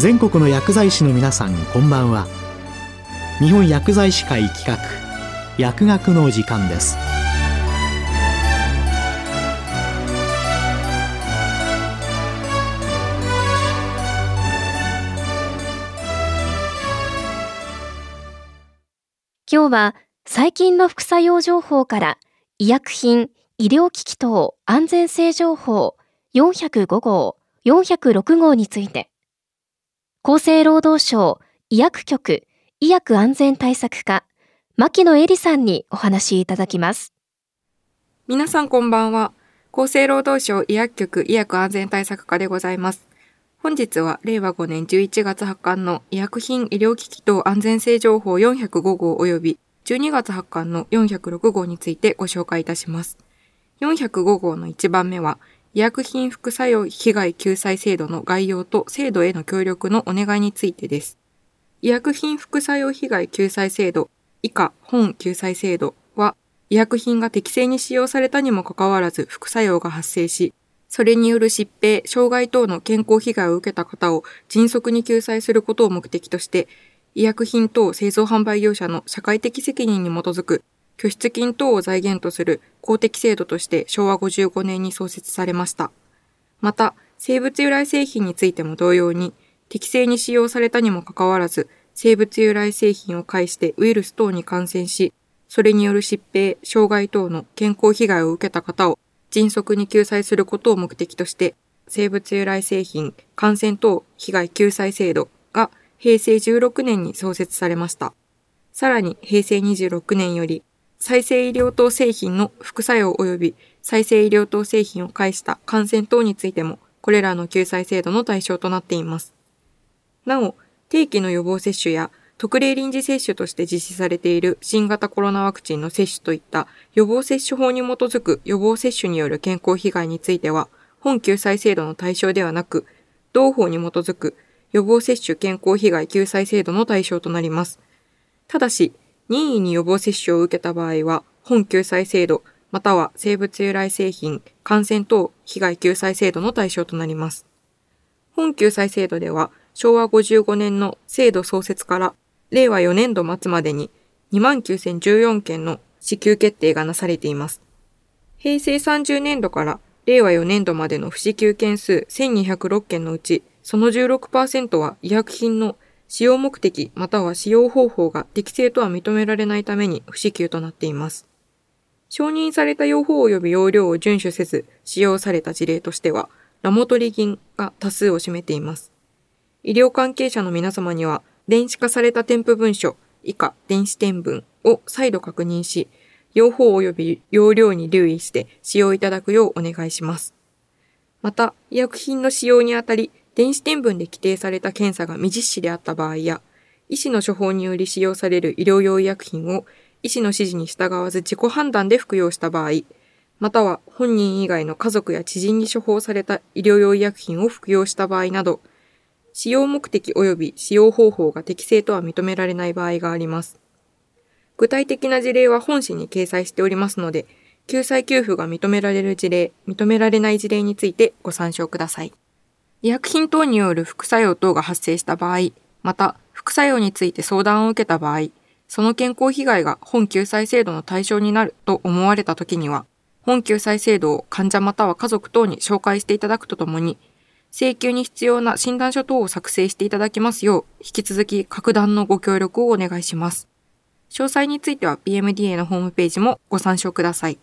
全国の薬剤師の皆さんこんばんは。日本薬剤師会企画薬学の時間です。今日は最近の副作用情報から医薬品、医療機器等安全性情報405号、406号について、厚生労働省医薬局医薬安全対策課、牧野恵里さんにお話しいただきます。皆さんこんばんは。厚生労働省医薬局医薬安全対策課でございます。本日は令和5年11月発刊の医薬品医療機器等安全性情報405号及び12月発刊の406号についてご紹介いたします。405号の1番目は医薬品副作用被害救済制度の概要と制度への協力のお願いについてです。医薬品副作用被害救済制度以下本救済制度は医薬品が適正に使用されたにもかかわらず副作用が発生し、それによる疾病、障害等の健康被害を受けた方を迅速に救済することを目的として、医薬品等製造販売業者の社会的責任に基づく拠出金等を財源とする公的制度として昭和55年に創設されました。また、生物由来製品についても同様に、適正に使用されたにもかかわらず、生物由来製品を介してウイルス等に感染し、それによる疾病、障害等の健康被害を受けた方を迅速に救済することを目的として、生物由来製品感染等被害救済制度が平成16年に創設されました。さらに平成26年より再生医療等製品の副作用及び再生医療等製品を介した感染等についてもこれらの救済制度の対象となっています。なお、定期の予防接種や特例臨時接種として実施されている新型コロナワクチンの接種といった予防接種法に基づく予防接種による健康被害については、本救済制度の対象ではなく、同法に基づく予防接種健康被害救済制度の対象となります。ただし、任意に予防接種を受けた場合は、本救済制度、または生物由来製品、感染等被害救済制度の対象となります。本救済制度では、昭和55年の制度創設から令和4年度末までに29,014件の支給決定がなされています。平成30年度から令和4年度までの不支給件数1206件のうち、その16%は医薬品の使用目的または使用方法が適正とは認められないために不支給となっています。承認された用法及び容量を遵守せず使用された事例としては、ラモトリギンが多数を占めています。医療関係者の皆様には、電子化された添付文書、以下電子添文を再度確認し、用法及び容量に留意して使用いただくようお願いします。また、医薬品の使用にあたり、電子添文で規定された検査が未実施であった場合や、医師の処方により使用される医療用医薬品を医師の指示に従わず自己判断で服用した場合、または本人以外の家族や知人に処方された医療用医薬品を服用した場合など、使用目的及び使用方法が適正とは認められない場合があります。具体的な事例は本誌に掲載しておりますので、救済給付が認められる事例、認められない事例についてご参照ください。医薬品等による副作用等が発生した場合、また副作用について相談を受けた場合、その健康被害が本救済制度の対象になると思われた時には、本救済制度を患者または家族等に紹介していただくとともに、請求に必要な診断書等を作成していただきますよう、引き続き格段のご協力をお願いします。詳細については PMDA のホームページもご参照ください。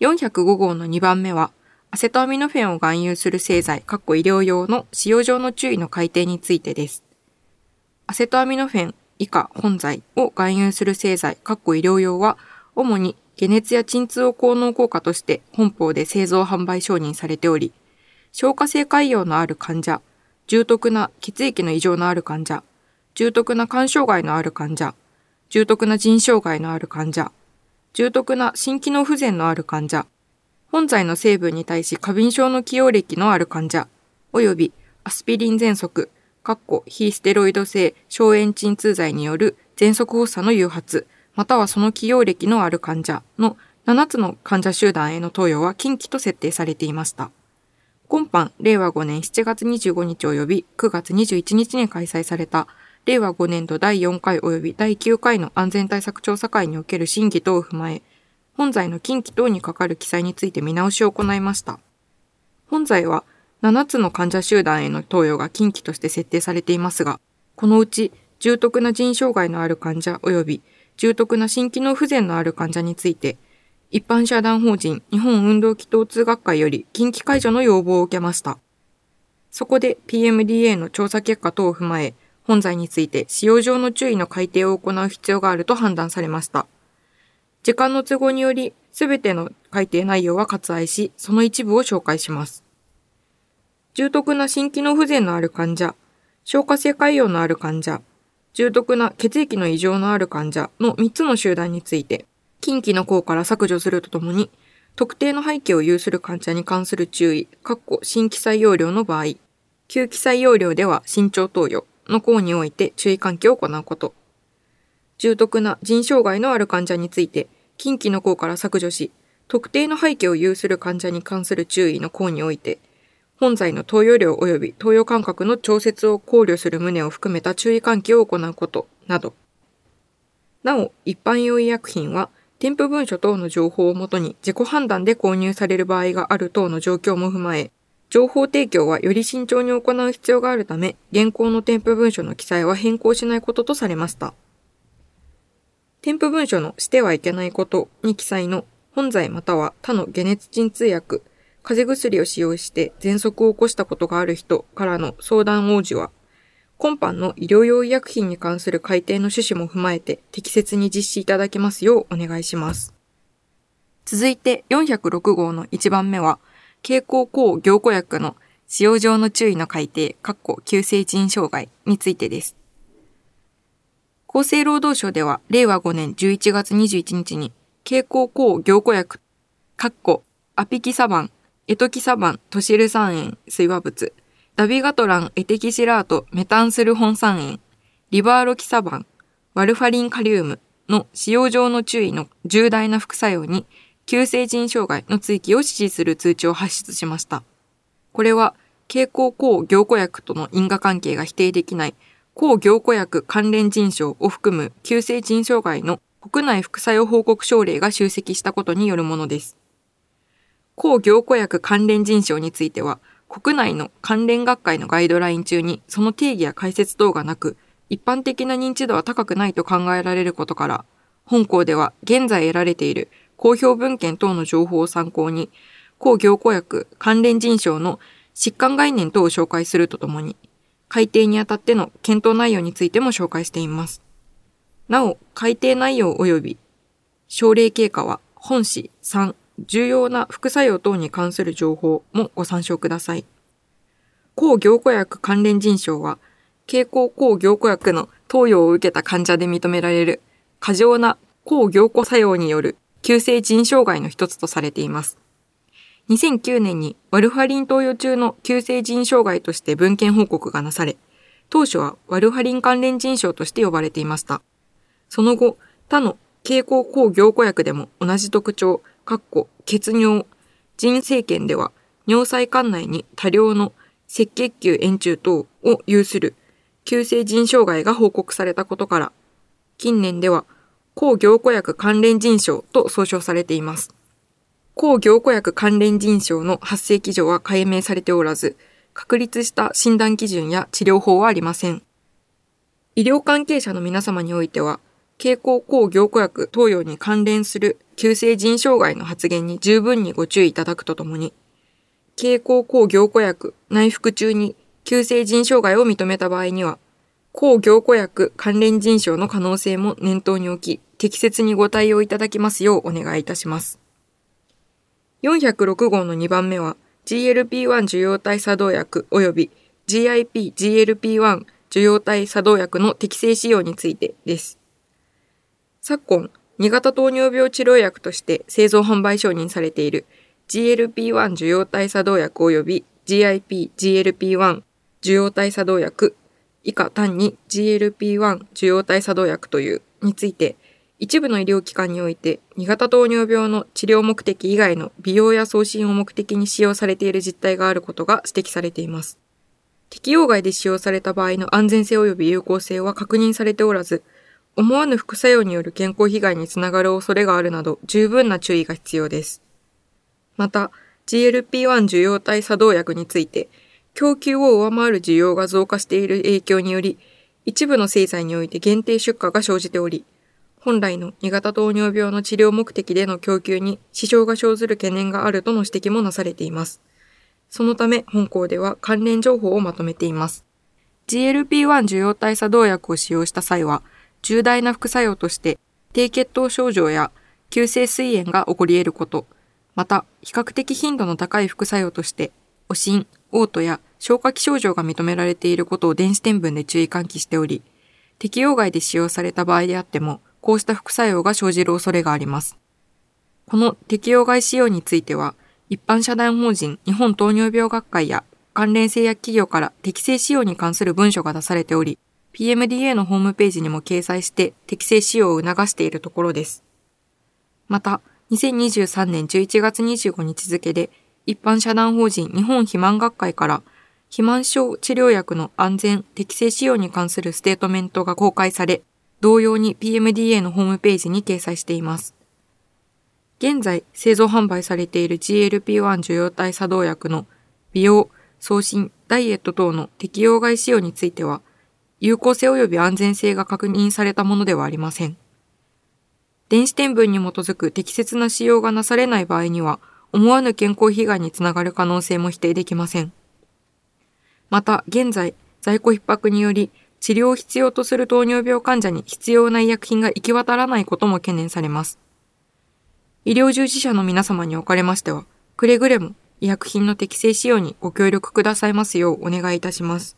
405号の2番目は、アセトアミノフェンを含有する製剤、医療用の使用上の注意の改定についてです。アセトアミノフェン以下本剤を含有する製剤、医療用は、主に解熱や鎮痛を効能効果として本法で製造販売承認されており、消化性潰瘍のある患者、重篤な血液の異常のある患者、重篤な肝障害のある患者、重篤な腎障害のある患者、重篤な心機能不全のある患者、本剤の成分に対し過敏症の起用歴のある患者、及びアスピリン喘息、非ステロイド性消炎鎮痛剤による喘息発作の誘発、またはその起用歴のある患者の7つの患者集団への投与は近畿と設定されていました。今般、令和5年7月25日及び9月21日に開催された、令和5年度第4回及び第9回の安全対策調査会における審議等を踏まえ、本罪の近畿等にかかる記載について見直しを行いました。本罪は、7つの患者集団への投与が近畿として設定されていますが、このうち、重篤な腎障害のある患者及び重篤な心機能不全のある患者について、一般社団法人日本運動機等通学会より近畿解除の要望を受けました。そこで PMDA の調査結果等を踏まえ、本罪について使用上の注意の改定を行う必要があると判断されました。時間の都合により、すべての改定内容は割愛し、その一部を紹介します。重篤な心機能不全のある患者、消化性潰瘍のある患者、重篤な血液の異常のある患者の3つの集団について、近畿の項から削除するとともに、特定の背景を有する患者に関する注意、括弧新規採用量の場合、旧規採用量では慎重投与の項において注意喚起を行うこと。重篤な腎障害のある患者について、近畿の項から削除し、特定の背景を有する患者に関する注意の項において、本罪の投与量及び投与間隔の調節を考慮する旨を含めた注意喚起を行うことなど。なお、一般用医薬品は、添付文書等の情報をもとに自己判断で購入される場合がある等の状況も踏まえ、情報提供はより慎重に行う必要があるため、現行の添付文書の記載は変更しないこととされました。添付文書のしてはいけないことに記載の本罪または他の解熱鎮痛薬、風邪薬を使用して喘息を起こしたことがある人からの相談応じは、今般の医療用医薬品に関する改定の趣旨も踏まえて適切に実施いただけますようお願いします。続いて406号の1番目は、経口抗凝固薬の使用上の注意の改定、括弧急性腎障害についてです。厚生労働省では、令和5年11月21日に、経口抗凝固薬、括弧アピキサバンエトキサバン、トシル酸塩、水和物、ダビガトラン、エテキシラート、メタンスルホン酸塩、リバーロキサバン、ワルファリンカリウムの使用上の注意の重大な副作用に、急性腎障害の追記を指示する通知を発出しました。これは、経口抗凝固薬との因果関係が否定できない抗凝固薬関連腎症を含む急性腎障害の国内副作用報告症例が集積したことによるものです。抗凝固薬関連人症については、国内の関連学会のガイドライン中にその定義や解説等がなく、一般的な認知度は高くないと考えられることから、本校では現在得られている公表文献等の情報を参考に、抗凝固薬関連人症の疾患概念等を紹介するとともに、改定にあたっての検討内容についても紹介しています。なお、改定内容及び症例経過は本誌3重要な副作用等に関する情報もご参照ください。抗凝固薬関連腎症は、経口抗凝固薬の投与を受けた患者で認められる過剰な抗凝固作用による急性腎障害の一つとされています。2009年にワルファリン投与中の急性腎障害として文献報告がなされ、当初はワルファリン関連腎症として呼ばれていました。その後、他の経口抗凝固薬でも同じ特徴、かっこ血尿、腎政権では尿細管内に多量の赤血球円柱等を有する急性腎障害が報告されたことから、近年では抗凝固薬関連腎症と総称されています。抗凝固薬関連腎症の発生基準は解明されておらず、確立した診断基準や治療法はありません。医療関係者の皆様においては、経口抗凝固薬投与に関連する急性腎障害の発言に十分にご注意いただくとともに、経口抗凝固薬内服中に急性腎障害を認めた場合には、抗凝固薬関連腎症の可能性も念頭に置き、適切にご対応いただきますようお願いいたします。406号の2番目は、GLP-1 受容体作動薬及び GIP-GLP-1 受容体作動薬の適正使用についてです。昨今、2型糖尿病治療薬として製造販売承認されている GLP-1 受容体作動薬及び GIP、GLP-1 受容体作動薬以下単に GLP-1 受容体作動薬というについて一部の医療機関において2型糖尿病の治療目的以外の美容や送信を目的に使用されている実態があることが指摘されています。適用外で使用された場合の安全性及び有効性は確認されておらず、思わぬ副作用による健康被害につながる恐れがあるなど十分な注意が必要です。また、GLP-1 受容体作動薬について、供給を上回る需要が増加している影響により、一部の製剤において限定出荷が生じており、本来の2型糖尿病の治療目的での供給に支障が生ずる懸念があるとの指摘もなされています。そのため本校では関連情報をまとめています。GLP-1 受容体作動薬を使用した際は、重大な副作用として低血糖症状や急性膵炎が起こり得ること、また比較的頻度の高い副作用としておしん、嘔吐や消化器症状が認められていることを電子天文で注意喚起しており、適用外で使用された場合であっても、こうした副作用が生じる恐れがあります。この適用外使用については、一般社団法人日本糖尿病学会や関連製薬企業から適正使用に関する文書が出されており、PMDA のホームページにも掲載して適正使用を促しているところです。また、2023年11月25日付で一般社団法人日本肥満学会から肥満症治療薬の安全適正使用に関するステートメントが公開され、同様に PMDA のホームページに掲載しています。現在製造販売されている GLP-1 受容体作動薬の美容、送信、ダイエット等の適用外使用については、有効性及び安全性が確認されたものではありません。電子天文に基づく適切な使用がなされない場合には、思わぬ健康被害につながる可能性も否定できません。また、現在、在庫逼迫により、治療を必要とする糖尿病患者に必要な医薬品が行き渡らないことも懸念されます。医療従事者の皆様におかれましては、くれぐれも医薬品の適正使用にご協力くださいますようお願いいたします。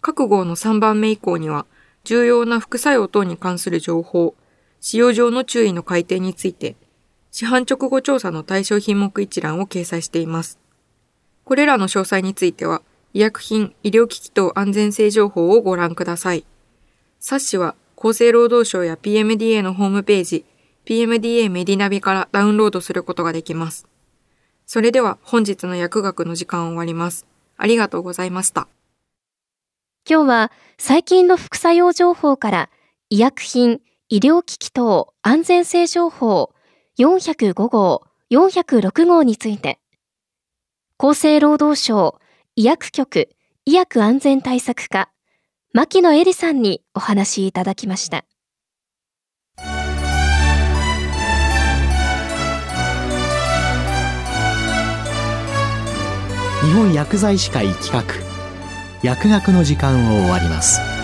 各号の3番目以降には、重要な副作用等に関する情報、使用上の注意の改定について、市販直後調査の対象品目一覧を掲載しています。これらの詳細については、医薬品、医療機器等安全性情報をご覧ください。冊子は厚生労働省や PMDA のホームページ、PMDA メディナビからダウンロードすることができます。それでは本日の薬学の時間を終わります。ありがとうございました。今日は最近の副作用情報から医薬品、医療機器等安全性情報405号、406号について、厚生労働省医薬局医薬安全対策課、牧野恵里さんにお話いただきました。日本薬剤師会企画薬学の時間を終わります。